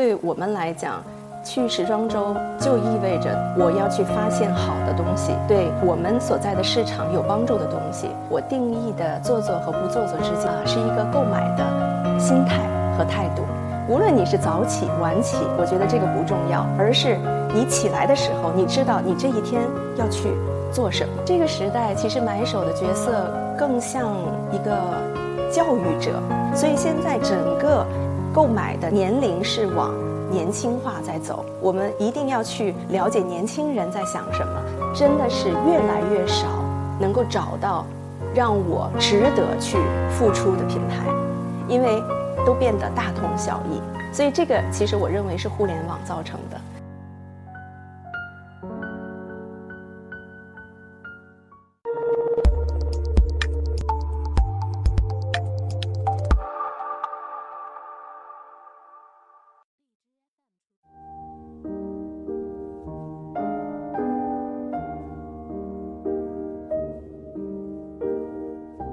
对我们来讲，去时装周就意味着我要去发现好的东西，对我们所在的市场有帮助的东西。我定义的做作和不做作之间啊，是一个购买的心态和态度。无论你是早起晚起，我觉得这个不重要，而是你起来的时候，你知道你这一天要去做什么。这个时代其实买手的角色更像一个教育者，所以现在整个购买的年龄是往年轻化在走。我们一定要去了解年轻人在想什么，真的是越来越少能够找到让我值得去付出的品牌，因为。都变得大同小异，所以这个其实我认为是互联网造成的。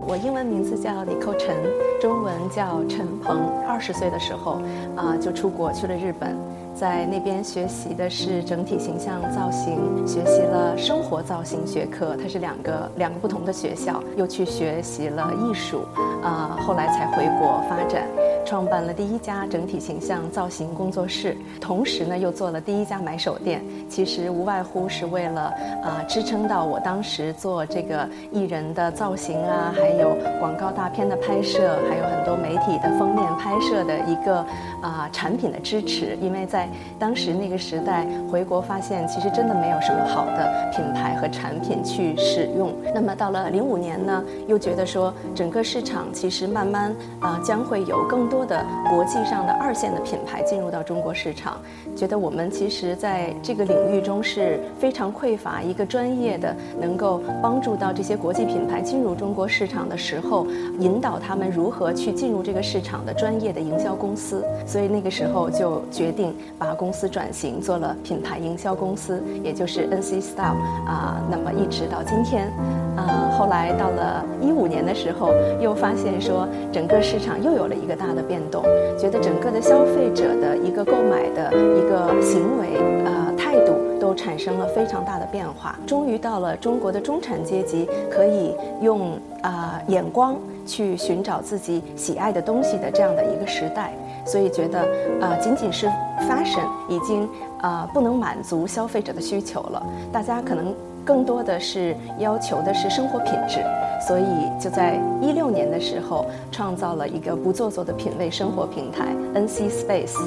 我英文名字叫李寇陈，中文叫陈鹏。二十岁的时候，啊，就出国去了日本，在那边学习的是整体形象造型，学习了生活造型学科，它是两个两个不同的学校。又去学习了艺术，啊，后来才回国发展。创办了第一家整体形象造型工作室，同时呢又做了第一家买手店。其实无外乎是为了啊支撑到我当时做这个艺人的造型啊，还有广告大片的拍摄，还有很多媒体的封面拍摄的一个啊产品的支持。因为在当时那个时代回国发现，其实真的没有什么好的品牌和产品去使用。那么到了零五年呢，又觉得说整个市场其实慢慢啊将会有更多。多的国际上的二线的品牌进入到中国市场，觉得我们其实在这个领域中是非常匮乏一个专业的，能够帮助到这些国际品牌进入中国市场的时候，引导他们如何去进入这个市场的专业的营销公司。所以那个时候就决定把公司转型做了品牌营销公司，也就是 NC Style 啊。那么一直到今天，啊，后来到了一五年的时候，又发现说整个市场又有了一个大的。变动，觉得整个的消费者的一个购买的一个行为呃态度都产生了非常大的变化。终于到了中国的中产阶级可以用啊眼光去寻找自己喜爱的东西的这样的一个时代，所以觉得啊仅仅是 fashion 已经啊不能满足消费者的需求了，大家可能更多的是要求的是生活品质。所以就在一六年的时候，创造了一个不做作的品味生活平台 NC Space。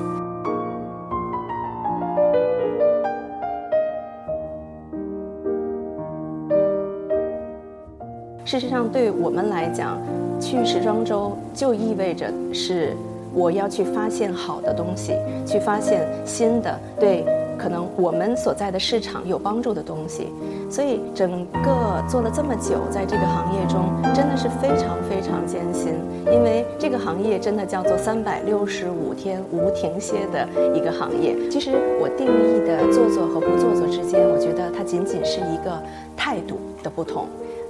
事实上，对我们来讲，去时装周就意味着是我要去发现好的东西，去发现新的对。可能我们所在的市场有帮助的东西，所以整个做了这么久，在这个行业中真的是非常非常艰辛，因为这个行业真的叫做三百六十五天无停歇的一个行业。其实我定义的做做和不做做之间，我觉得它仅仅是一个态度的不同，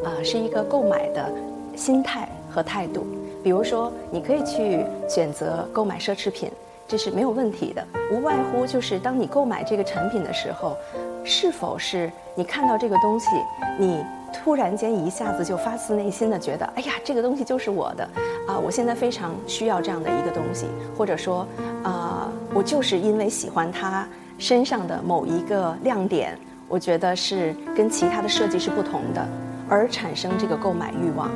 啊，是一个购买的心态和态度。比如说，你可以去选择购买奢侈品。这是没有问题的，无外乎就是当你购买这个产品的时候，是否是你看到这个东西，你突然间一下子就发自内心的觉得，哎呀，这个东西就是我的，啊，我现在非常需要这样的一个东西，或者说，啊，我就是因为喜欢它身上的某一个亮点，我觉得是跟其他的设计是不同的，而产生这个购买欲望。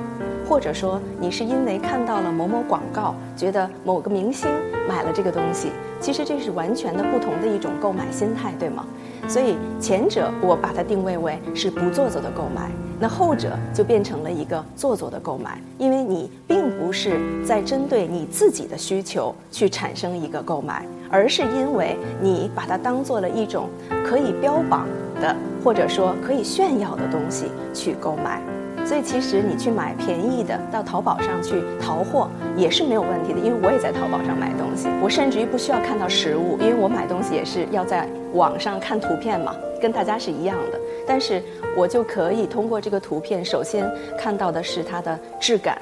或者说，你是因为看到了某某广告，觉得某个明星买了这个东西，其实这是完全的不同的一种购买心态，对吗？所以前者我把它定位为是不做作的购买，那后者就变成了一个做作的购买，因为你并不是在针对你自己的需求去产生一个购买，而是因为你把它当做了一种可以标榜的，或者说可以炫耀的东西去购买。所以其实你去买便宜的，到淘宝上去淘货也是没有问题的，因为我也在淘宝上买东西，我甚至于不需要看到实物，因为我买东西也是要在网上看图片嘛，跟大家是一样的。但是我就可以通过这个图片，首先看到的是它的质感，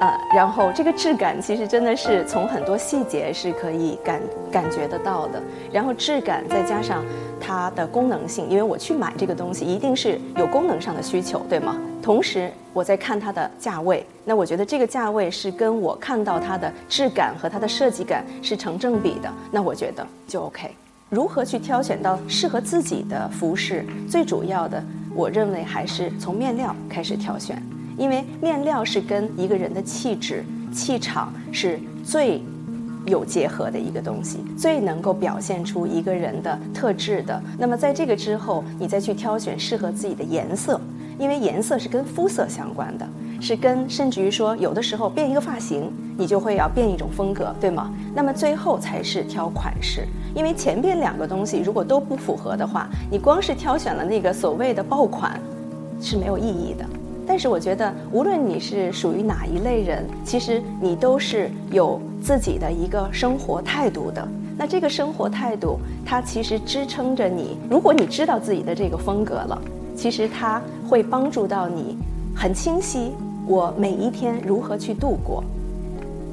呃，然后这个质感其实真的是从很多细节是可以感感觉得到的。然后质感再加上它的功能性，因为我去买这个东西一定是有功能上的需求，对吗？同时我在看它的价位，那我觉得这个价位是跟我看到它的质感和它的设计感是成正比的，那我觉得就 OK。如何去挑选到适合自己的服饰？最主要的，我认为还是从面料开始挑选。因为面料是跟一个人的气质、气场是最有结合的一个东西，最能够表现出一个人的特质的。那么在这个之后，你再去挑选适合自己的颜色，因为颜色是跟肤色相关的，是跟甚至于说有的时候变一个发型，你就会要变一种风格，对吗？那么最后才是挑款式，因为前边两个东西如果都不符合的话，你光是挑选了那个所谓的爆款，是没有意义的。但是我觉得，无论你是属于哪一类人，其实你都是有自己的一个生活态度的。那这个生活态度，它其实支撑着你。如果你知道自己的这个风格了，其实它会帮助到你很清晰，我每一天如何去度过，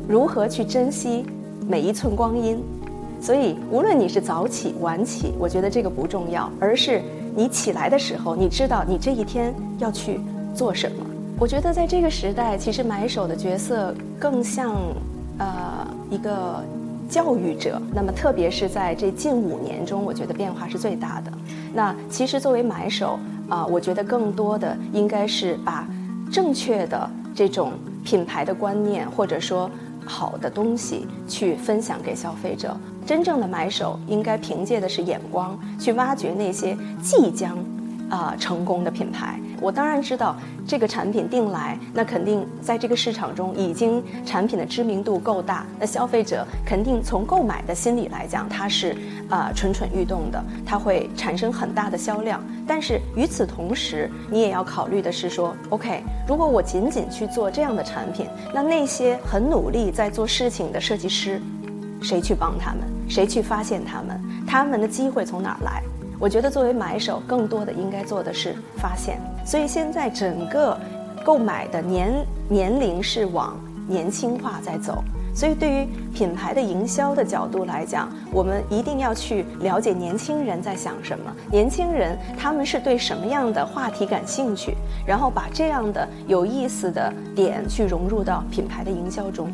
如何去珍惜每一寸光阴。所以，无论你是早起晚起，我觉得这个不重要，而是你起来的时候，你知道你这一天要去。做什么？我觉得在这个时代，其实买手的角色更像，呃，一个教育者。那么，特别是在这近五年中，我觉得变化是最大的。那其实作为买手啊，我觉得更多的应该是把正确的这种品牌的观念，或者说好的东西去分享给消费者。真正的买手应该凭借的是眼光，去挖掘那些即将。啊，成功的品牌，我当然知道这个产品定来，那肯定在这个市场中已经产品的知名度够大，那消费者肯定从购买的心理来讲，它是啊蠢蠢欲动的，它会产生很大的销量。但是与此同时，你也要考虑的是说，OK，如果我仅仅去做这样的产品，那那些很努力在做事情的设计师，谁去帮他们？谁去发现他们？他们的机会从哪儿来？我觉得作为买手，更多的应该做的是发现。所以现在整个购买的年年龄是往年轻化在走。所以对于品牌的营销的角度来讲，我们一定要去了解年轻人在想什么，年轻人他们是对什么样的话题感兴趣，然后把这样的有意思的点去融入到品牌的营销中。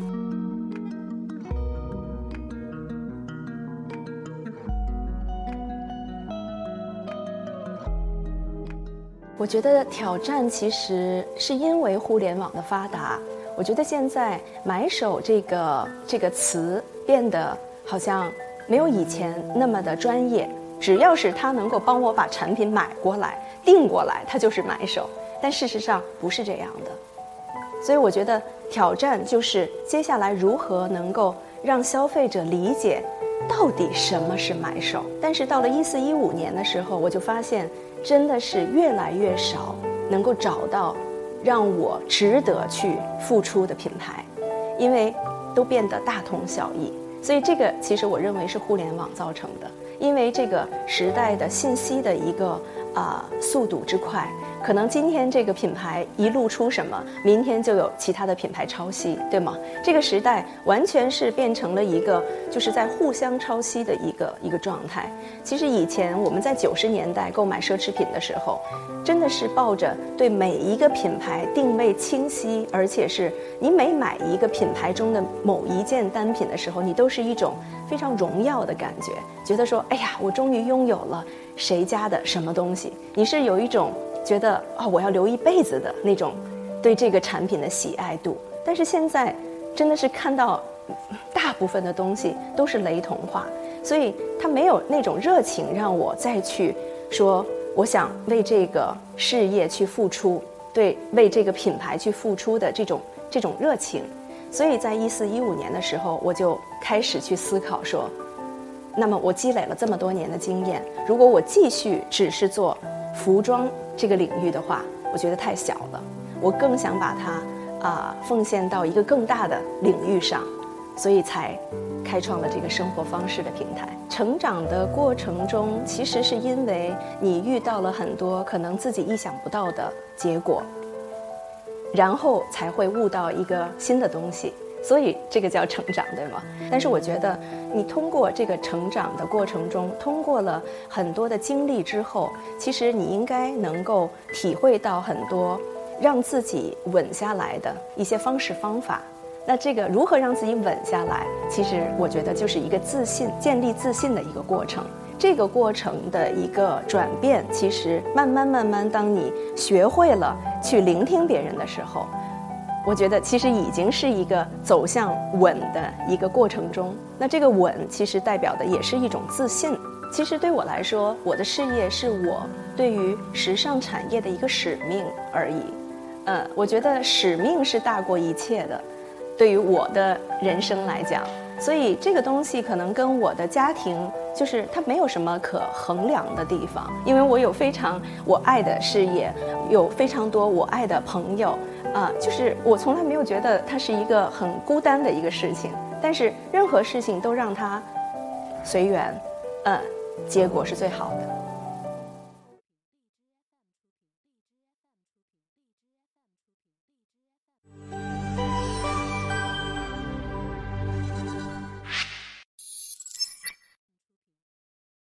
我觉得挑战其实是因为互联网的发达。我觉得现在“买手”这个这个词变得好像没有以前那么的专业。只要是他能够帮我把产品买过来、订过来，他就是买手。但事实上不是这样的。所以我觉得挑战就是接下来如何能够让消费者理解到底什么是买手。但是到了一四一五年的时候，我就发现。真的是越来越少能够找到让我值得去付出的品牌，因为都变得大同小异。所以这个其实我认为是互联网造成的，因为这个时代的信息的一个啊速度之快。可能今天这个品牌一露出什么，明天就有其他的品牌抄袭，对吗？这个时代完全是变成了一个就是在互相抄袭的一个一个状态。其实以前我们在九十年代购买奢侈品的时候，真的是抱着对每一个品牌定位清晰，而且是你每买一个品牌中的某一件单品的时候，你都是一种非常荣耀的感觉，觉得说，哎呀，我终于拥有了谁家的什么东西。你是有一种。觉得啊，我要留一辈子的那种对这个产品的喜爱度，但是现在真的是看到大部分的东西都是雷同化，所以他没有那种热情让我再去说我想为这个事业去付出，对为这个品牌去付出的这种这种热情，所以在一四一五年的时候，我就开始去思考说，那么我积累了这么多年的经验，如果我继续只是做服装。这个领域的话，我觉得太小了，我更想把它啊奉献到一个更大的领域上，所以才开创了这个生活方式的平台。成长的过程中，其实是因为你遇到了很多可能自己意想不到的结果，然后才会悟到一个新的东西。所以这个叫成长，对吗？但是我觉得，你通过这个成长的过程中，通过了很多的经历之后，其实你应该能够体会到很多让自己稳下来的一些方式方法。那这个如何让自己稳下来？其实我觉得就是一个自信、建立自信的一个过程。这个过程的一个转变，其实慢慢慢慢，当你学会了去聆听别人的时候。我觉得其实已经是一个走向稳的一个过程中，那这个稳其实代表的也是一种自信。其实对我来说，我的事业是我对于时尚产业的一个使命而已。嗯，我觉得使命是大过一切的，对于我的人生来讲。所以这个东西可能跟我的家庭就是它没有什么可衡量的地方，因为我有非常我爱的事业，有非常多我爱的朋友。啊，就是我从来没有觉得它是一个很孤单的一个事情，但是任何事情都让它随缘，嗯，结果是最好的。